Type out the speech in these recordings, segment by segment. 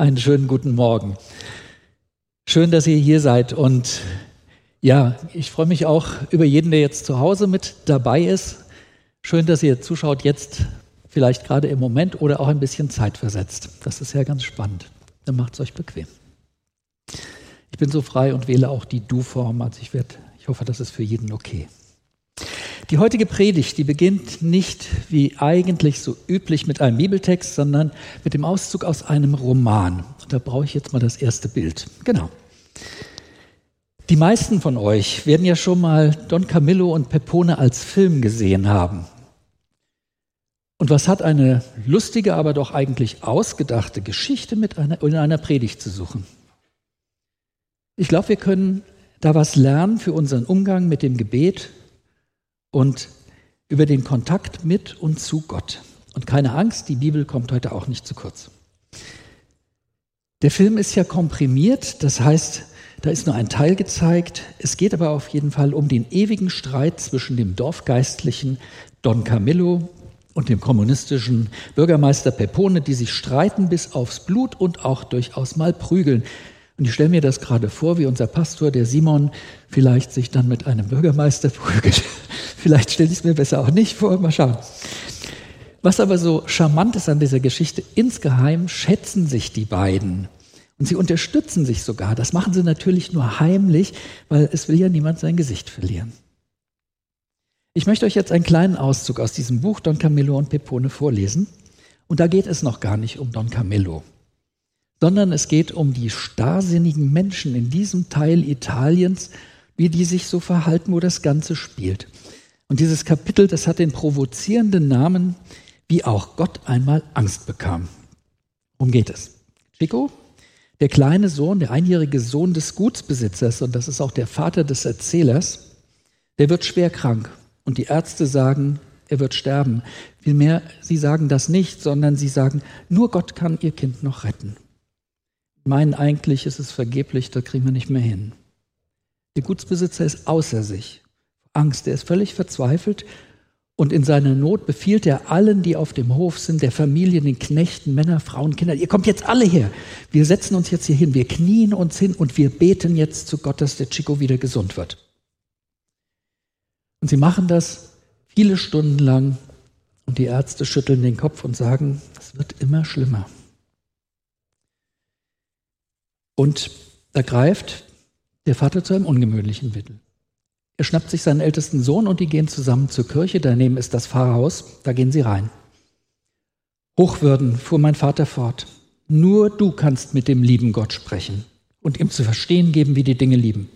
Einen schönen guten Morgen. Schön, dass ihr hier seid. Und ja, ich freue mich auch über jeden, der jetzt zu Hause mit dabei ist. Schön, dass ihr zuschaut jetzt, vielleicht gerade im Moment oder auch ein bisschen zeitversetzt. Das ist ja ganz spannend. Dann macht es euch bequem. Ich bin so frei und wähle auch die Du-Form. Also ich, werd, ich hoffe, das ist für jeden okay. Die heutige Predigt, die beginnt nicht wie eigentlich so üblich mit einem Bibeltext, sondern mit dem Auszug aus einem Roman. Da brauche ich jetzt mal das erste Bild. Genau. Die meisten von euch werden ja schon mal Don Camillo und Pepone als Film gesehen haben. Und was hat eine lustige, aber doch eigentlich ausgedachte Geschichte mit einer, in einer Predigt zu suchen? Ich glaube, wir können da was lernen für unseren Umgang mit dem Gebet und über den Kontakt mit und zu Gott. Und keine Angst, die Bibel kommt heute auch nicht zu kurz. Der Film ist ja komprimiert, das heißt, da ist nur ein Teil gezeigt. Es geht aber auf jeden Fall um den ewigen Streit zwischen dem Dorfgeistlichen Don Camillo und dem kommunistischen Bürgermeister Pepone, die sich streiten bis aufs Blut und auch durchaus mal prügeln. Und ich stelle mir das gerade vor, wie unser Pastor, der Simon, vielleicht sich dann mit einem Bürgermeister prügelt. vielleicht stelle ich es mir besser auch nicht vor. Mal schauen. Was aber so charmant ist an dieser Geschichte, insgeheim schätzen sich die beiden. Und sie unterstützen sich sogar. Das machen sie natürlich nur heimlich, weil es will ja niemand sein Gesicht verlieren. Ich möchte euch jetzt einen kleinen Auszug aus diesem Buch Don Camillo und Pepone vorlesen. Und da geht es noch gar nicht um Don Camillo sondern es geht um die starrsinnigen Menschen in diesem Teil Italiens, wie die sich so verhalten, wo das Ganze spielt. Und dieses Kapitel, das hat den provozierenden Namen, wie auch Gott einmal Angst bekam. Worum geht es? Chico, der kleine Sohn, der einjährige Sohn des Gutsbesitzers, und das ist auch der Vater des Erzählers, der wird schwer krank. Und die Ärzte sagen, er wird sterben. Vielmehr, sie sagen das nicht, sondern sie sagen, nur Gott kann ihr Kind noch retten meinen eigentlich, ist es vergeblich, da kriegen wir nicht mehr hin. Der Gutsbesitzer ist außer sich. Angst, er ist völlig verzweifelt und in seiner Not befiehlt er allen, die auf dem Hof sind, der Familie, den Knechten, Männer, Frauen, Kinder, ihr kommt jetzt alle her. Wir setzen uns jetzt hier hin, wir knien uns hin und wir beten jetzt zu Gott, dass der Chico wieder gesund wird. Und sie machen das viele Stunden lang und die Ärzte schütteln den Kopf und sagen, es wird immer schlimmer. Und da greift der Vater zu einem ungewöhnlichen Mittel. Er schnappt sich seinen ältesten Sohn und die gehen zusammen zur Kirche. Daneben ist das Pfarrhaus, da gehen sie rein. Hochwürden, fuhr mein Vater fort, nur du kannst mit dem lieben Gott sprechen und ihm zu verstehen geben, wie die Dinge lieben.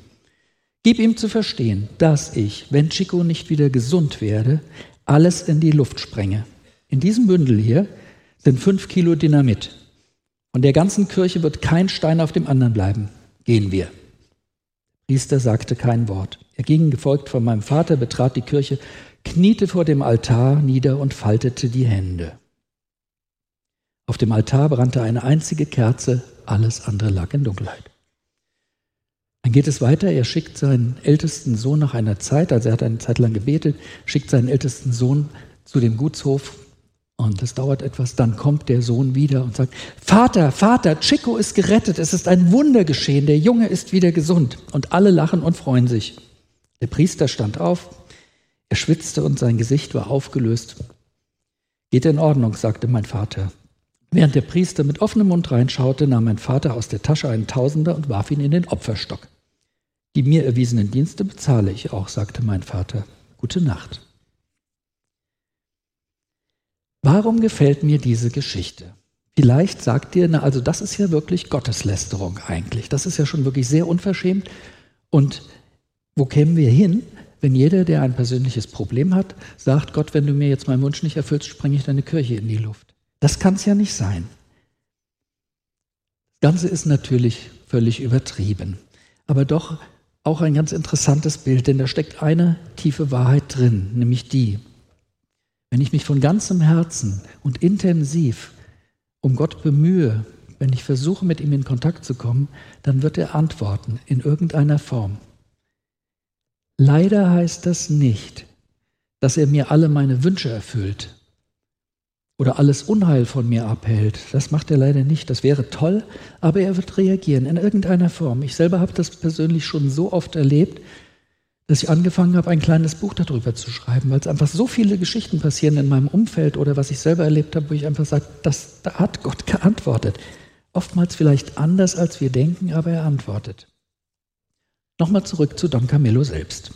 Gib ihm zu verstehen, dass ich, wenn Chico nicht wieder gesund werde, alles in die Luft sprenge. In diesem Bündel hier sind fünf Kilo Dynamit. Von der ganzen Kirche wird kein Stein auf dem anderen bleiben. Gehen wir. Priester sagte kein Wort. Er ging, gefolgt von meinem Vater, betrat die Kirche, kniete vor dem Altar nieder und faltete die Hände. Auf dem Altar brannte eine einzige Kerze, alles andere lag in Dunkelheit. Dann geht es weiter, er schickt seinen ältesten Sohn nach einer Zeit, also er hat eine Zeit lang gebetet, schickt seinen ältesten Sohn zu dem Gutshof und es dauert etwas, dann kommt der Sohn wieder und sagt, Vater, Vater, Chico ist gerettet, es ist ein Wunder geschehen, der Junge ist wieder gesund. Und alle lachen und freuen sich. Der Priester stand auf, er schwitzte und sein Gesicht war aufgelöst. Geht in Ordnung, sagte mein Vater. Während der Priester mit offenem Mund reinschaute, nahm mein Vater aus der Tasche einen Tausender und warf ihn in den Opferstock. Die mir erwiesenen Dienste bezahle ich auch, sagte mein Vater. Gute Nacht. Warum gefällt mir diese Geschichte? Vielleicht sagt dir, na, also das ist ja wirklich Gotteslästerung eigentlich. Das ist ja schon wirklich sehr unverschämt. Und wo kämen wir hin, wenn jeder, der ein persönliches Problem hat, sagt, Gott, wenn du mir jetzt meinen Wunsch nicht erfüllst, sprenge ich deine Kirche in die Luft. Das kann es ja nicht sein. Das Ganze ist natürlich völlig übertrieben, aber doch auch ein ganz interessantes Bild, denn da steckt eine tiefe Wahrheit drin, nämlich die, wenn ich mich von ganzem Herzen und intensiv um Gott bemühe, wenn ich versuche, mit ihm in Kontakt zu kommen, dann wird er antworten in irgendeiner Form. Leider heißt das nicht, dass er mir alle meine Wünsche erfüllt. oder alles Unheil von mir abhält. Das macht er leider nicht. Das wäre toll, aber er wird reagieren in irgendeiner Form. Ich selber habe das persönlich schon so oft erlebt, dass ich angefangen habe, ein kleines Buch darüber zu schreiben, weil es einfach so viele Geschichten passieren in meinem Umfeld oder was ich selber erlebt habe, wo ich einfach sage, das, da hat Gott geantwortet. Oftmals vielleicht anders, als wir denken, aber er antwortet. Nochmal zurück zu Don Camillo selbst.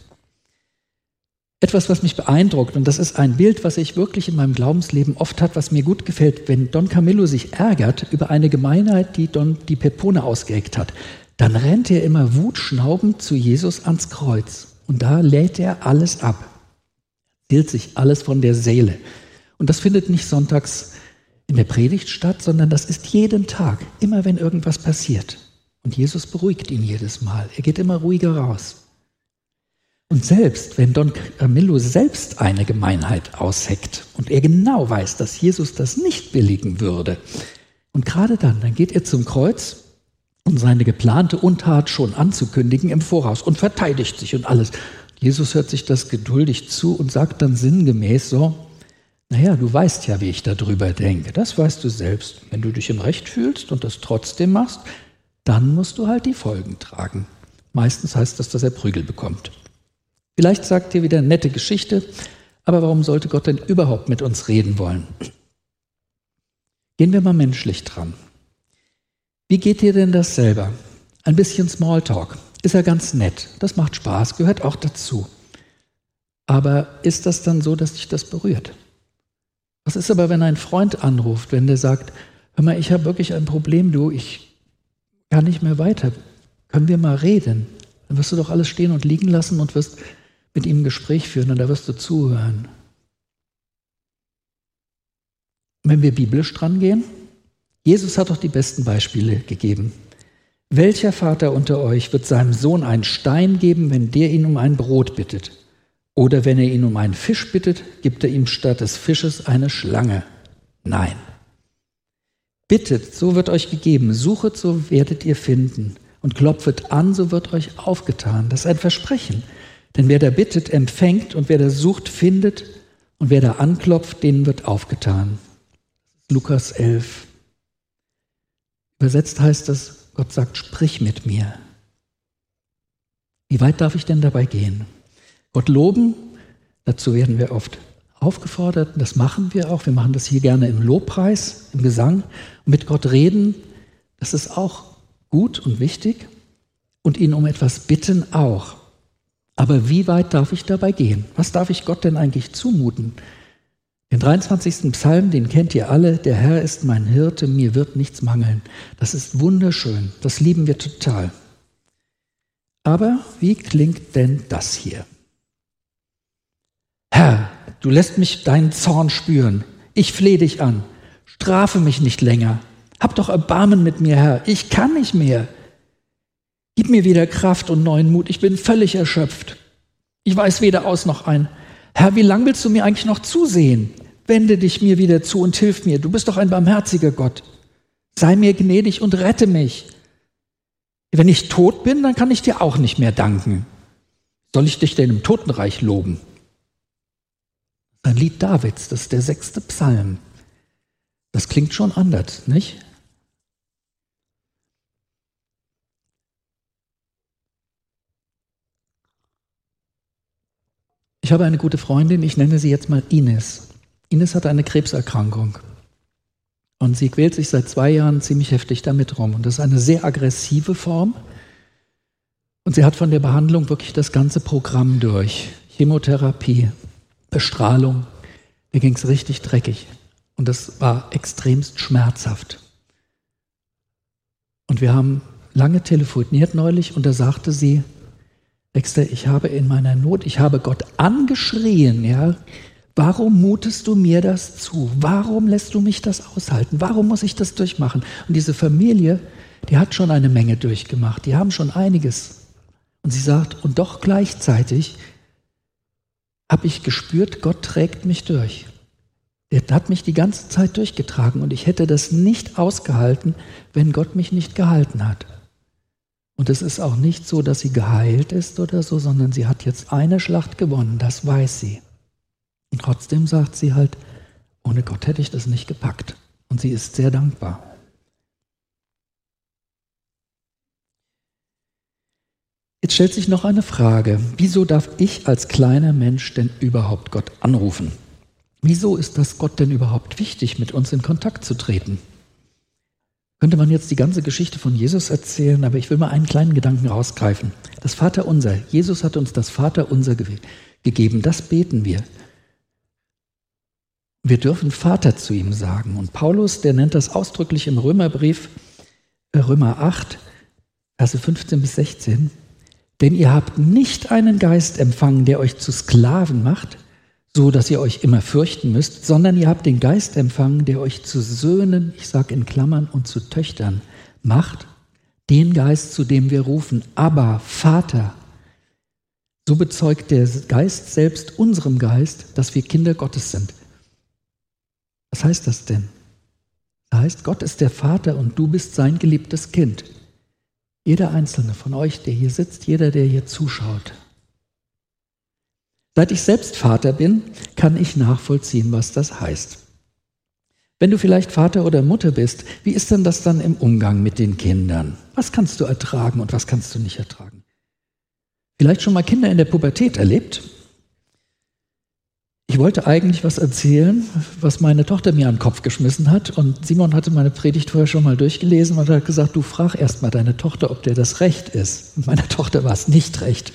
Etwas, was mich beeindruckt, und das ist ein Bild, was ich wirklich in meinem Glaubensleben oft hat, was mir gut gefällt, wenn Don Camillo sich ärgert über eine Gemeinheit, die Don die Pepone ausgeeckt hat, dann rennt er immer wutschnaubend zu Jesus ans Kreuz. Und da lädt er alles ab, erzählt sich alles von der Seele. Und das findet nicht sonntags in der Predigt statt, sondern das ist jeden Tag, immer wenn irgendwas passiert. Und Jesus beruhigt ihn jedes Mal. Er geht immer ruhiger raus. Und selbst wenn Don Camillo selbst eine Gemeinheit ausheckt und er genau weiß, dass Jesus das nicht billigen würde, und gerade dann, dann geht er zum Kreuz, um seine geplante Untat schon anzukündigen im Voraus und verteidigt sich und alles. Jesus hört sich das geduldig zu und sagt dann sinngemäß so, naja, du weißt ja, wie ich darüber denke. Das weißt du selbst. Wenn du dich im Recht fühlst und das trotzdem machst, dann musst du halt die Folgen tragen. Meistens heißt das, dass er Prügel bekommt. Vielleicht sagt ihr wieder nette Geschichte, aber warum sollte Gott denn überhaupt mit uns reden wollen? Gehen wir mal menschlich dran. Wie geht dir denn das selber? Ein bisschen Smalltalk. Ist ja ganz nett. Das macht Spaß, gehört auch dazu. Aber ist das dann so, dass dich das berührt? Was ist aber, wenn ein Freund anruft, wenn der sagt, hör mal, ich habe wirklich ein Problem, du, ich kann nicht mehr weiter. Können wir mal reden? Dann wirst du doch alles stehen und liegen lassen und wirst mit ihm ein Gespräch führen und da wirst du zuhören. Wenn wir biblisch dran gehen, Jesus hat doch die besten Beispiele gegeben. Welcher Vater unter euch wird seinem Sohn einen Stein geben, wenn der ihn um ein Brot bittet? Oder wenn er ihn um einen Fisch bittet, gibt er ihm statt des Fisches eine Schlange? Nein. Bittet, so wird euch gegeben, suchet, so werdet ihr finden, und klopfet an, so wird euch aufgetan. Das ist ein Versprechen. Denn wer da bittet, empfängt und wer da sucht, findet und wer da anklopft, denen wird aufgetan. Lukas 11. Übersetzt heißt das, Gott sagt, sprich mit mir. Wie weit darf ich denn dabei gehen? Gott loben, dazu werden wir oft aufgefordert, das machen wir auch. Wir machen das hier gerne im Lobpreis, im Gesang. Und mit Gott reden, das ist auch gut und wichtig. Und ihn um etwas bitten auch. Aber wie weit darf ich dabei gehen? Was darf ich Gott denn eigentlich zumuten? Den 23. Psalm, den kennt ihr alle, der Herr ist mein Hirte, mir wird nichts mangeln. Das ist wunderschön, das lieben wir total. Aber wie klingt denn das hier? Herr, du lässt mich deinen Zorn spüren. Ich flehe dich an. Strafe mich nicht länger. Hab doch Erbarmen mit mir, Herr. Ich kann nicht mehr. Gib mir wieder Kraft und neuen Mut. Ich bin völlig erschöpft. Ich weiß weder aus noch ein. Herr, wie lang willst du mir eigentlich noch zusehen? Wende dich mir wieder zu und hilf mir. Du bist doch ein barmherziger Gott. Sei mir gnädig und rette mich. Wenn ich tot bin, dann kann ich dir auch nicht mehr danken. Soll ich dich denn im Totenreich loben? Ein Lied Davids, das ist der sechste Psalm. Das klingt schon anders, nicht? Ich habe eine gute Freundin, ich nenne sie jetzt mal Ines. Ines hat eine Krebserkrankung. Und sie quält sich seit zwei Jahren ziemlich heftig damit rum. Und das ist eine sehr aggressive Form. Und sie hat von der Behandlung wirklich das ganze Programm durch. Chemotherapie, Bestrahlung. Mir ging es richtig dreckig. Und das war extremst schmerzhaft. Und wir haben lange telefoniert neulich und da sagte sie, Dexter, ich habe in meiner Not, ich habe Gott angeschrien, ja. Warum mutest du mir das zu? Warum lässt du mich das aushalten? Warum muss ich das durchmachen? Und diese Familie, die hat schon eine Menge durchgemacht. Die haben schon einiges. Und sie sagt, und doch gleichzeitig habe ich gespürt, Gott trägt mich durch. Er hat mich die ganze Zeit durchgetragen und ich hätte das nicht ausgehalten, wenn Gott mich nicht gehalten hat. Und es ist auch nicht so, dass sie geheilt ist oder so, sondern sie hat jetzt eine Schlacht gewonnen, das weiß sie. Und trotzdem sagt sie halt, Ohne Gott hätte ich das nicht gepackt. Und sie ist sehr dankbar. Jetzt stellt sich noch eine Frage. Wieso darf ich als kleiner Mensch denn überhaupt Gott anrufen? Wieso ist das Gott denn überhaupt wichtig, mit uns in Kontakt zu treten? Könnte man jetzt die ganze Geschichte von Jesus erzählen, aber ich will mal einen kleinen Gedanken rausgreifen. Das Vaterunser. Jesus hat uns das Vaterunser ge gegeben. Das beten wir. Wir dürfen Vater zu ihm sagen. Und Paulus, der nennt das ausdrücklich im Römerbrief, äh, Römer 8, Verse 15 bis 16. Denn ihr habt nicht einen Geist empfangen, der euch zu Sklaven macht, so dass ihr euch immer fürchten müsst, sondern ihr habt den Geist empfangen, der euch zu Söhnen, ich sage in Klammern, und zu Töchtern macht, den Geist, zu dem wir rufen, aber Vater. So bezeugt der Geist selbst unserem Geist, dass wir Kinder Gottes sind. Was heißt das denn? Das heißt, Gott ist der Vater und du bist sein geliebtes Kind. Jeder einzelne von euch, der hier sitzt, jeder, der hier zuschaut, Seit ich selbst Vater bin, kann ich nachvollziehen, was das heißt. Wenn du vielleicht Vater oder Mutter bist, wie ist denn das dann im Umgang mit den Kindern? Was kannst du ertragen und was kannst du nicht ertragen? Vielleicht schon mal Kinder in der Pubertät erlebt? Ich wollte eigentlich was erzählen, was meine Tochter mir an den Kopf geschmissen hat. Und Simon hatte meine Predigt vorher schon mal durchgelesen und hat gesagt, du frag erst mal deine Tochter, ob der das recht ist. Und meiner Tochter war es nicht recht.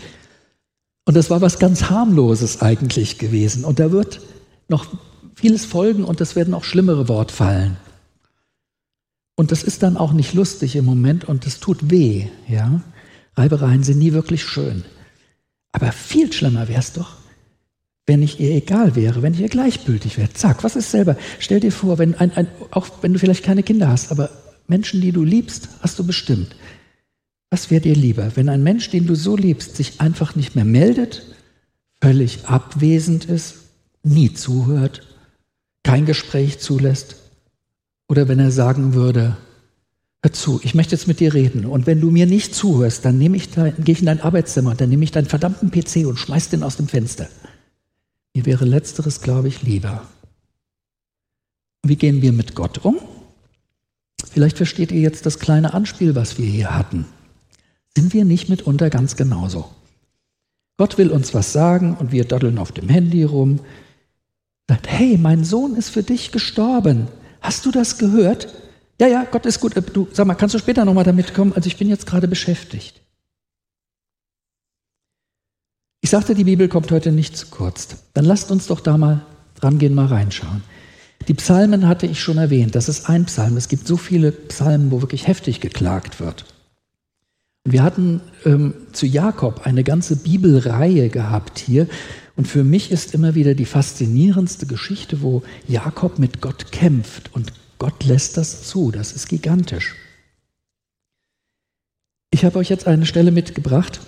Und das war was ganz harmloses eigentlich gewesen. Und da wird noch vieles folgen und es werden auch schlimmere Worte fallen. Und das ist dann auch nicht lustig im Moment und es tut weh. Ja? Reibereien sind nie wirklich schön. Aber viel schlimmer wäre es doch, wenn ich ihr egal wäre, wenn ich ihr gleichgültig wäre. Zack, was ist selber? Stell dir vor, wenn ein, ein, auch wenn du vielleicht keine Kinder hast, aber Menschen, die du liebst, hast du bestimmt. Was wäre dir lieber, wenn ein Mensch, den du so liebst, sich einfach nicht mehr meldet, völlig abwesend ist, nie zuhört, kein Gespräch zulässt? Oder wenn er sagen würde, hör zu, ich möchte jetzt mit dir reden und wenn du mir nicht zuhörst, dann ich dein, gehe ich in dein Arbeitszimmer und dann nehme ich deinen verdammten PC und schmeiß den aus dem Fenster. Mir wäre letzteres, glaube ich, lieber. Wie gehen wir mit Gott um? Vielleicht versteht ihr jetzt das kleine Anspiel, was wir hier hatten. Sind wir nicht mitunter ganz genauso? Gott will uns was sagen und wir daddeln auf dem Handy rum. Sagt, hey, mein Sohn ist für dich gestorben. Hast du das gehört? Ja, ja, Gott ist gut. Du, sag mal, kannst du später nochmal damit kommen? Also ich bin jetzt gerade beschäftigt. Ich sagte, die Bibel kommt heute nicht zu kurz. Dann lasst uns doch da mal dran gehen, mal reinschauen. Die Psalmen hatte ich schon erwähnt. Das ist ein Psalm. Es gibt so viele Psalmen, wo wirklich heftig geklagt wird. Wir hatten ähm, zu Jakob eine ganze Bibelreihe gehabt hier. Und für mich ist immer wieder die faszinierendste Geschichte, wo Jakob mit Gott kämpft und Gott lässt das zu. Das ist gigantisch. Ich habe euch jetzt eine Stelle mitgebracht.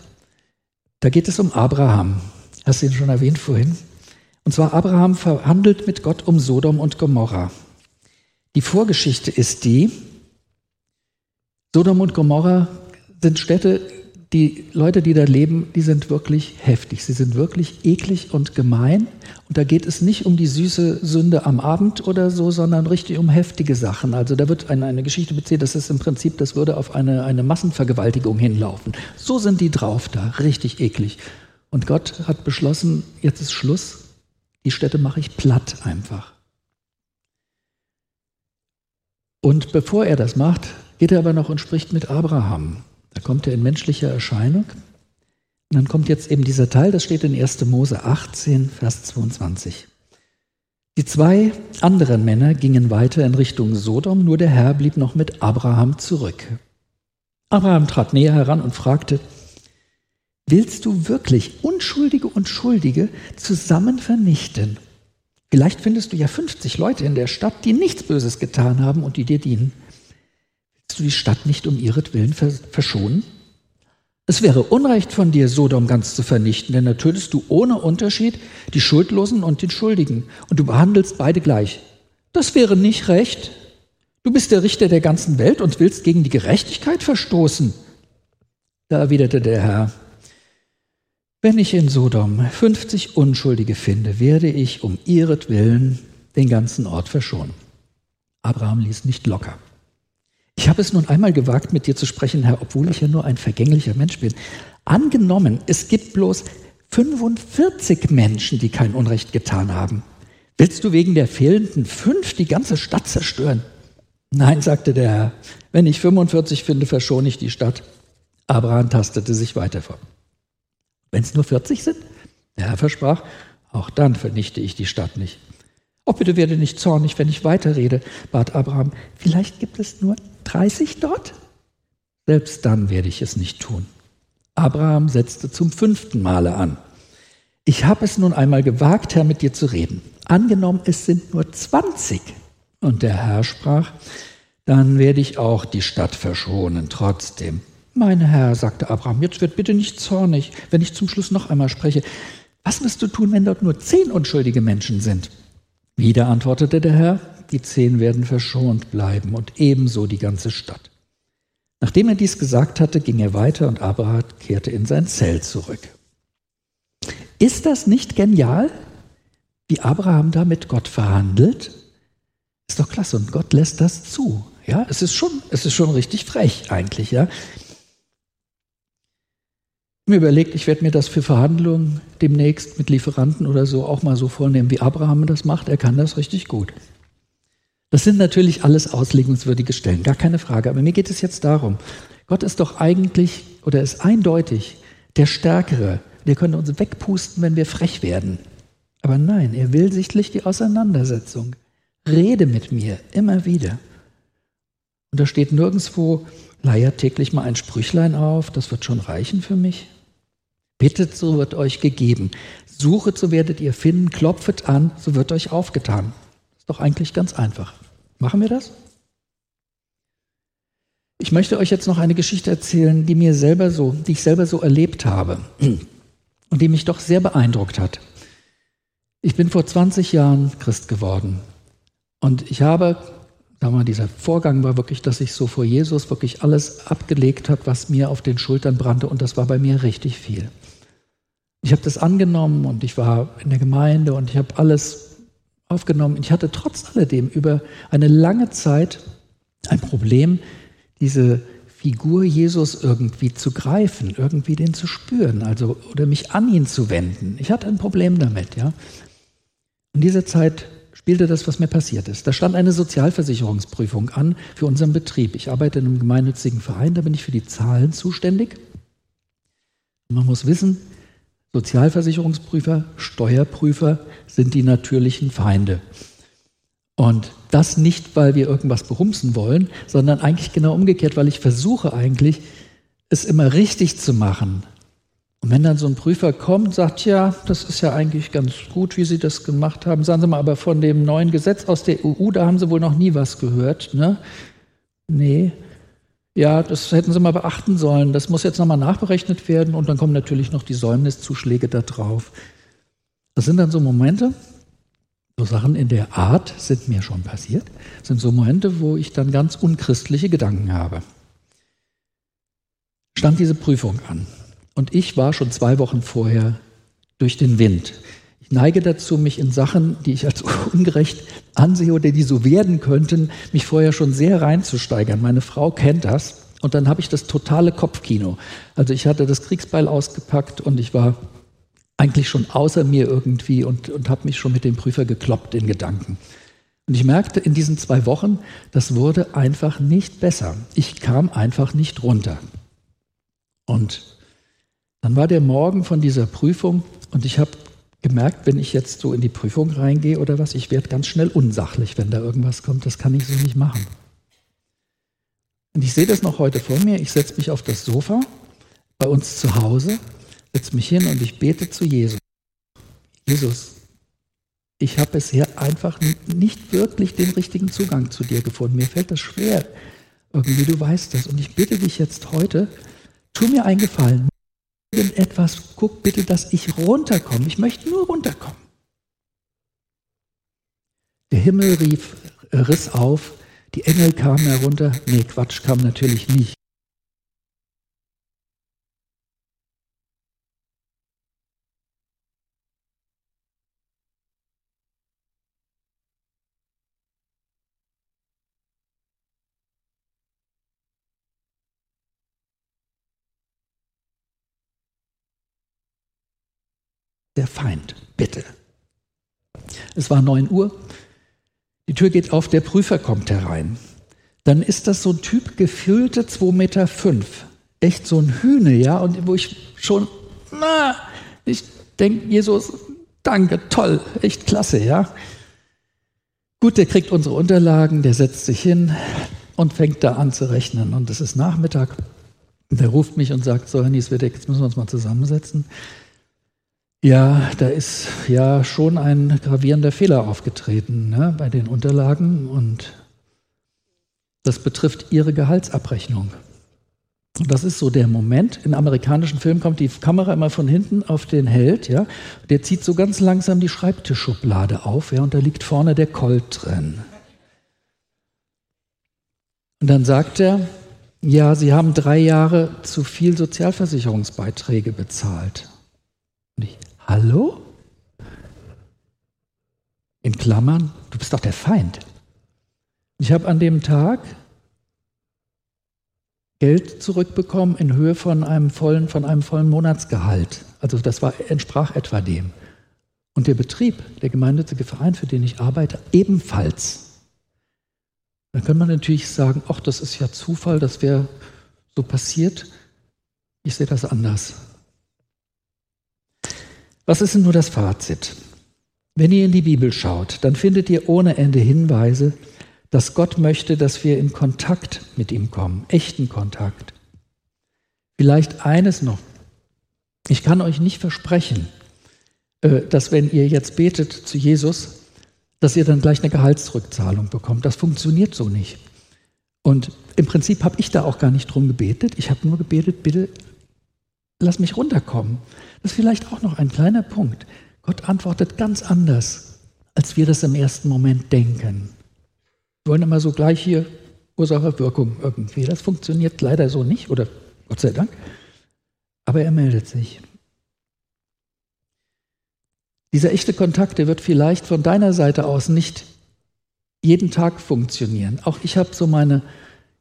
Da geht es um Abraham. Hast du ihn schon erwähnt vorhin? Und zwar Abraham verhandelt mit Gott um Sodom und Gomorra. Die Vorgeschichte ist die, Sodom und Gomorra sind Städte, die Leute, die da leben, die sind wirklich heftig. Sie sind wirklich eklig und gemein. Und da geht es nicht um die süße Sünde am Abend oder so, sondern richtig um heftige Sachen. Also da wird eine, eine Geschichte bezählt, das ist im Prinzip, das würde auf eine, eine Massenvergewaltigung hinlaufen. So sind die drauf da, richtig eklig. Und Gott hat beschlossen, jetzt ist Schluss. Die Städte mache ich platt einfach. Und bevor er das macht, geht er aber noch und spricht mit Abraham. Da kommt er in menschlicher Erscheinung. Und dann kommt jetzt eben dieser Teil, das steht in 1. Mose 18, Vers 22. Die zwei anderen Männer gingen weiter in Richtung Sodom, nur der Herr blieb noch mit Abraham zurück. Abraham trat näher heran und fragte, Willst du wirklich Unschuldige und Schuldige zusammen vernichten? Vielleicht findest du ja 50 Leute in der Stadt, die nichts Böses getan haben und die dir dienen. Willst du die Stadt nicht um ihretwillen verschonen? Es wäre Unrecht von dir, Sodom ganz zu vernichten, denn da tötest du ohne Unterschied die Schuldlosen und den Schuldigen und du behandelst beide gleich. Das wäre nicht recht. Du bist der Richter der ganzen Welt und willst gegen die Gerechtigkeit verstoßen. Da erwiderte der Herr, wenn ich in Sodom 50 Unschuldige finde, werde ich um ihretwillen den ganzen Ort verschonen. Abraham ließ nicht locker. Ich habe es nun einmal gewagt, mit dir zu sprechen, Herr, obwohl ich ja nur ein vergänglicher Mensch bin. Angenommen, es gibt bloß 45 Menschen, die kein Unrecht getan haben. Willst du wegen der fehlenden fünf die ganze Stadt zerstören? Nein, sagte der Herr, wenn ich 45 finde, verschone ich die Stadt. Abraham tastete sich weiter vor. Wenn es nur 40 sind? Der Herr versprach, auch dann vernichte ich die Stadt nicht. Oh, bitte werde nicht zornig, wenn ich weiterrede, bat Abraham. Vielleicht gibt es nur 30 dort? Selbst dann werde ich es nicht tun. Abraham setzte zum fünften Male an. Ich habe es nun einmal gewagt, Herr, mit dir zu reden. Angenommen, es sind nur 20. Und der Herr sprach, dann werde ich auch die Stadt verschonen, trotzdem. Mein Herr, sagte Abraham, jetzt wird bitte nicht zornig, wenn ich zum Schluss noch einmal spreche. Was wirst du tun, wenn dort nur zehn unschuldige Menschen sind? Wieder antwortete der Herr, die zehn werden verschont bleiben und ebenso die ganze Stadt. Nachdem er dies gesagt hatte, ging er weiter und Abraham kehrte in sein Zelt zurück. Ist das nicht genial, wie Abraham da mit Gott verhandelt? Ist doch klasse und Gott lässt das zu. Ja, es ist schon, es ist schon richtig frech eigentlich, ja. Mir überlegt, ich werde mir das für Verhandlungen demnächst mit Lieferanten oder so auch mal so vornehmen, wie Abraham das macht. Er kann das richtig gut. Das sind natürlich alles auslegungswürdige Stellen, gar keine Frage. Aber mir geht es jetzt darum, Gott ist doch eigentlich oder ist eindeutig der Stärkere. Der könnte uns wegpusten, wenn wir frech werden. Aber nein, er will sichtlich die Auseinandersetzung. Rede mit mir immer wieder. Und da steht nirgendwo, leiert täglich mal ein Sprüchlein auf, das wird schon reichen für mich. Bittet, so wird euch gegeben. Suchet, so werdet ihr finden. Klopfet an, so wird euch aufgetan. Ist doch eigentlich ganz einfach. Machen wir das? Ich möchte euch jetzt noch eine Geschichte erzählen, die mir selber so, die ich selber so erlebt habe und die mich doch sehr beeindruckt hat. Ich bin vor 20 Jahren Christ geworden und ich habe, wir mal, dieser Vorgang war wirklich, dass ich so vor Jesus wirklich alles abgelegt habe, was mir auf den Schultern brannte und das war bei mir richtig viel. Ich habe das angenommen und ich war in der Gemeinde und ich habe alles aufgenommen. Ich hatte trotz alledem über eine lange Zeit ein Problem, diese Figur Jesus irgendwie zu greifen, irgendwie den zu spüren, also oder mich an ihn zu wenden. Ich hatte ein Problem damit, ja. In dieser Zeit spielte das, was mir passiert ist. Da stand eine Sozialversicherungsprüfung an für unseren Betrieb. Ich arbeite in einem gemeinnützigen Verein, da bin ich für die Zahlen zuständig. Man muss wissen, Sozialversicherungsprüfer, Steuerprüfer sind die natürlichen Feinde. Und das nicht, weil wir irgendwas berumsen wollen, sondern eigentlich genau umgekehrt, weil ich versuche eigentlich, es immer richtig zu machen. Und wenn dann so ein Prüfer kommt und sagt, ja, das ist ja eigentlich ganz gut, wie Sie das gemacht haben, sagen Sie mal, aber von dem neuen Gesetz aus der EU, da haben Sie wohl noch nie was gehört. Ne? Nee, ja, das hätten Sie mal beachten sollen. Das muss jetzt nochmal nachberechnet werden und dann kommen natürlich noch die Säumniszuschläge da drauf. Das sind dann so Momente, so Sachen in der Art sind mir schon passiert, sind so Momente, wo ich dann ganz unchristliche Gedanken habe. Stand diese Prüfung an und ich war schon zwei Wochen vorher durch den Wind. Ich neige dazu, mich in Sachen, die ich als ungerecht ansehe oder die so werden könnten, mich vorher schon sehr reinzusteigern. Meine Frau kennt das. Und dann habe ich das totale Kopfkino. Also ich hatte das Kriegsbeil ausgepackt und ich war eigentlich schon außer mir irgendwie und, und habe mich schon mit dem Prüfer gekloppt in Gedanken. Und ich merkte in diesen zwei Wochen, das wurde einfach nicht besser. Ich kam einfach nicht runter. Und dann war der Morgen von dieser Prüfung und ich habe gemerkt, wenn ich jetzt so in die Prüfung reingehe oder was, ich werde ganz schnell unsachlich, wenn da irgendwas kommt. Das kann ich so nicht machen. Und ich sehe das noch heute vor mir. Ich setze mich auf das Sofa bei uns zu Hause, setze mich hin und ich bete zu Jesus. Jesus, ich habe bisher einfach nicht wirklich den richtigen Zugang zu dir gefunden. Mir fällt das schwer. Irgendwie, du weißt das. Und ich bitte dich jetzt heute, tu mir einen Gefallen irgendetwas, guck bitte, dass ich runterkomme. Ich möchte nur runterkommen. Der Himmel rief, riss auf, die Engel kamen herunter. Nee, Quatsch, kam natürlich nicht. Der Feind, bitte. Es war 9 Uhr, die Tür geht auf, der Prüfer kommt herein. Dann ist das so ein Typ, gefüllte 2,5 Meter. Fünf. Echt so ein Hühne, ja, und wo ich schon, na, ich denke, Jesus, danke, toll, echt klasse, ja. Gut, der kriegt unsere Unterlagen, der setzt sich hin und fängt da an zu rechnen. Und es ist Nachmittag. Der ruft mich und sagt, so, Herr Nieswedek, jetzt müssen wir uns mal zusammensetzen. Ja, da ist ja schon ein gravierender Fehler aufgetreten ne, bei den Unterlagen und das betrifft Ihre Gehaltsabrechnung. Das ist so der Moment. In amerikanischen Filmen kommt die Kamera immer von hinten auf den Held, ja. Der zieht so ganz langsam die Schreibtischschublade auf, ja, und da liegt vorne der Colt drin. Und dann sagt er, ja, Sie haben drei Jahre zu viel Sozialversicherungsbeiträge bezahlt. Und ich, hallo? In Klammern, du bist doch der Feind. Ich habe an dem Tag Geld zurückbekommen in Höhe von einem vollen, von einem vollen Monatsgehalt. Also das war, entsprach etwa dem. Und der Betrieb, der gemeinnützige Verein, für den ich arbeite, ebenfalls. Dann kann man natürlich sagen, ach, das ist ja Zufall, das wäre so passiert. Ich sehe das anders. Was ist denn nur das Fazit? Wenn ihr in die Bibel schaut, dann findet ihr ohne Ende Hinweise, dass Gott möchte, dass wir in Kontakt mit ihm kommen, echten Kontakt. Vielleicht eines noch. Ich kann euch nicht versprechen, äh, dass wenn ihr jetzt betet zu Jesus, dass ihr dann gleich eine Gehaltsrückzahlung bekommt. Das funktioniert so nicht. Und im Prinzip habe ich da auch gar nicht drum gebetet. Ich habe nur gebetet, bitte lass mich runterkommen. Das ist vielleicht auch noch ein kleiner Punkt. Gott antwortet ganz anders, als wir das im ersten Moment denken. Wir wollen immer so gleich hier Ursache, Wirkung irgendwie. Das funktioniert leider so nicht, oder Gott sei Dank. Aber er meldet sich. Dieser echte Kontakt, der wird vielleicht von deiner Seite aus nicht jeden Tag funktionieren. Auch ich habe so meine,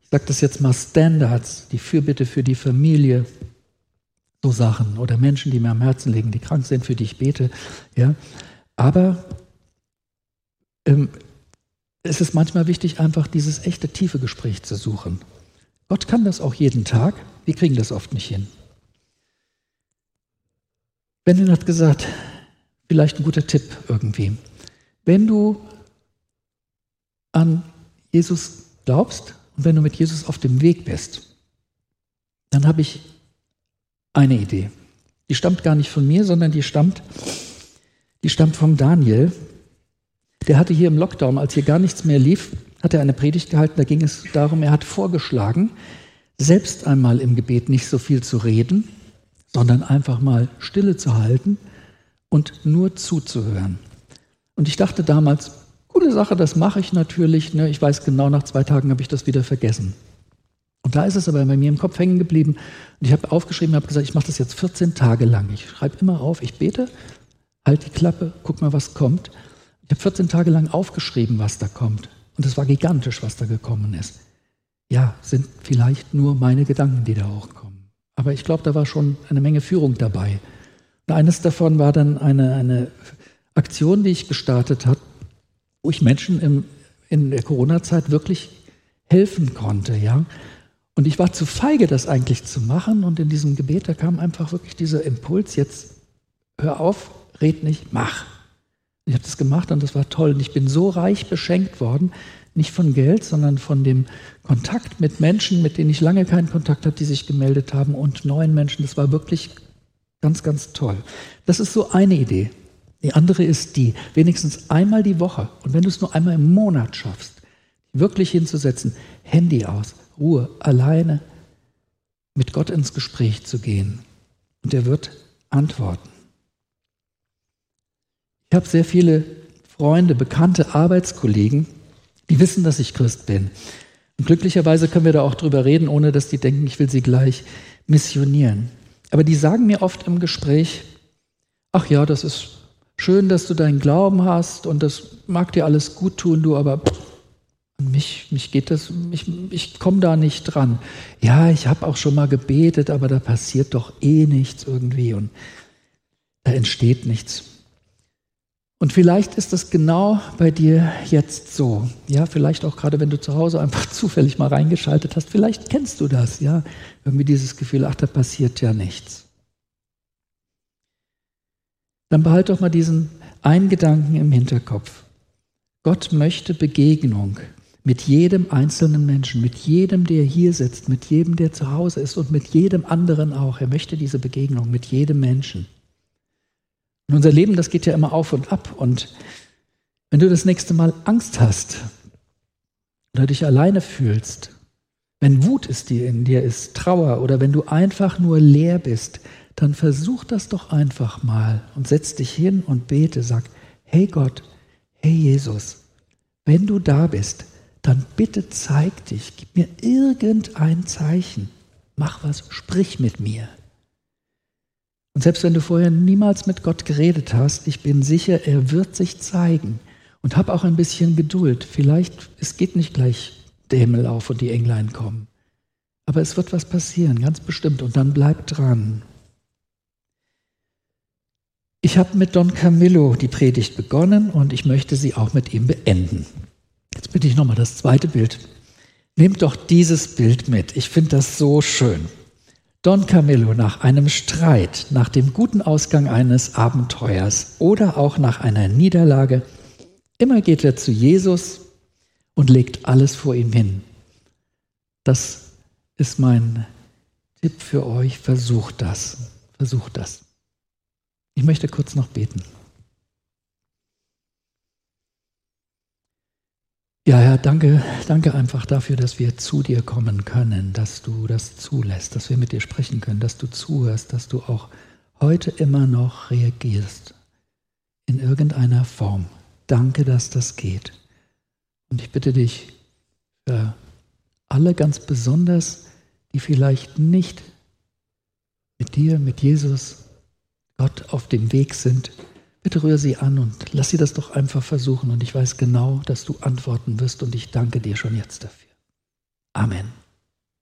ich sage das jetzt mal, Standards, die Fürbitte für die Familie, so Sachen oder Menschen, die mir am Herzen liegen, die krank sind, für die ich bete. Ja. Aber ähm, es ist manchmal wichtig, einfach dieses echte tiefe Gespräch zu suchen. Gott kann das auch jeden Tag, wir kriegen das oft nicht hin. Benjamin hat gesagt, vielleicht ein guter Tipp irgendwie. Wenn du an Jesus glaubst und wenn du mit Jesus auf dem Weg bist, dann habe ich eine Idee. Die stammt gar nicht von mir, sondern die stammt, die stammt vom Daniel der hatte hier im Lockdown, als hier gar nichts mehr lief, hat er eine Predigt gehalten, da ging es darum, er hat vorgeschlagen, selbst einmal im Gebet nicht so viel zu reden, sondern einfach mal Stille zu halten und nur zuzuhören. Und ich dachte damals, coole Sache, das mache ich natürlich. Ne? Ich weiß genau, nach zwei Tagen habe ich das wieder vergessen. Und da ist es aber bei mir im Kopf hängen geblieben. Und ich habe aufgeschrieben, habe gesagt, ich mache das jetzt 14 Tage lang. Ich schreibe immer auf, ich bete, halt die Klappe, guck mal, was kommt. Ich habe 14 Tage lang aufgeschrieben, was da kommt. Und es war gigantisch, was da gekommen ist. Ja, sind vielleicht nur meine Gedanken, die da hochkommen. Aber ich glaube, da war schon eine Menge Führung dabei. Und eines davon war dann eine, eine Aktion, die ich gestartet habe, wo ich Menschen im, in der Corona-Zeit wirklich helfen konnte. Ja? Und ich war zu feige, das eigentlich zu machen. Und in diesem Gebet, da kam einfach wirklich dieser Impuls, jetzt hör auf, red nicht, mach. Ich habe das gemacht und das war toll. Und ich bin so reich beschenkt worden, nicht von Geld, sondern von dem Kontakt mit Menschen, mit denen ich lange keinen Kontakt hatte, die sich gemeldet haben und neuen Menschen. Das war wirklich ganz, ganz toll. Das ist so eine Idee. Die andere ist die, wenigstens einmal die Woche und wenn du es nur einmal im Monat schaffst, wirklich hinzusetzen, Handy aus, Ruhe, alleine mit Gott ins Gespräch zu gehen. Und er wird antworten. Ich habe sehr viele Freunde, Bekannte, Arbeitskollegen, die wissen, dass ich Christ bin. Und glücklicherweise können wir da auch drüber reden, ohne dass die denken, ich will sie gleich missionieren. Aber die sagen mir oft im Gespräch, ach ja, das ist schön, dass du deinen Glauben hast und das mag dir alles gut tun, du, aber mich, mich geht das, ich, ich komme da nicht dran. Ja, ich habe auch schon mal gebetet, aber da passiert doch eh nichts irgendwie. Und da entsteht nichts. Und vielleicht ist das genau bei dir jetzt so. Ja, vielleicht auch gerade, wenn du zu Hause einfach zufällig mal reingeschaltet hast. Vielleicht kennst du das, ja. Irgendwie dieses Gefühl, ach, da passiert ja nichts. Dann behalte doch mal diesen einen Gedanken im Hinterkopf. Gott möchte Begegnung mit jedem einzelnen Menschen, mit jedem, der hier sitzt, mit jedem, der zu Hause ist und mit jedem anderen auch. Er möchte diese Begegnung mit jedem Menschen. Und unser Leben, das geht ja immer auf und ab. Und wenn du das nächste Mal Angst hast oder dich alleine fühlst, wenn Wut ist dir in dir ist, Trauer oder wenn du einfach nur leer bist, dann versuch das doch einfach mal und setz dich hin und bete, sag, hey Gott, hey Jesus, wenn du da bist, dann bitte zeig dich, gib mir irgendein Zeichen, mach was, sprich mit mir. Und selbst wenn du vorher niemals mit Gott geredet hast, ich bin sicher, er wird sich zeigen. Und hab auch ein bisschen Geduld. Vielleicht, es geht nicht gleich der Himmel auf und die Englein kommen. Aber es wird was passieren, ganz bestimmt. Und dann bleib dran. Ich habe mit Don Camillo die Predigt begonnen und ich möchte sie auch mit ihm beenden. Jetzt bitte ich nochmal das zweite Bild. Nehmt doch dieses Bild mit. Ich finde das so schön. Don Camillo nach einem Streit, nach dem guten Ausgang eines Abenteuers oder auch nach einer Niederlage, immer geht er zu Jesus und legt alles vor ihm hin. Das ist mein Tipp für euch. Versucht das. Versucht das. Ich möchte kurz noch beten. Ja, Herr, danke, danke einfach dafür, dass wir zu dir kommen können, dass du das zulässt, dass wir mit dir sprechen können, dass du zuhörst, dass du auch heute immer noch reagierst in irgendeiner Form. Danke, dass das geht. Und ich bitte dich für alle ganz besonders, die vielleicht nicht mit dir, mit Jesus Gott auf dem Weg sind, Bitte rühr sie an und lass sie das doch einfach versuchen. Und ich weiß genau, dass du antworten wirst und ich danke dir schon jetzt dafür. Amen.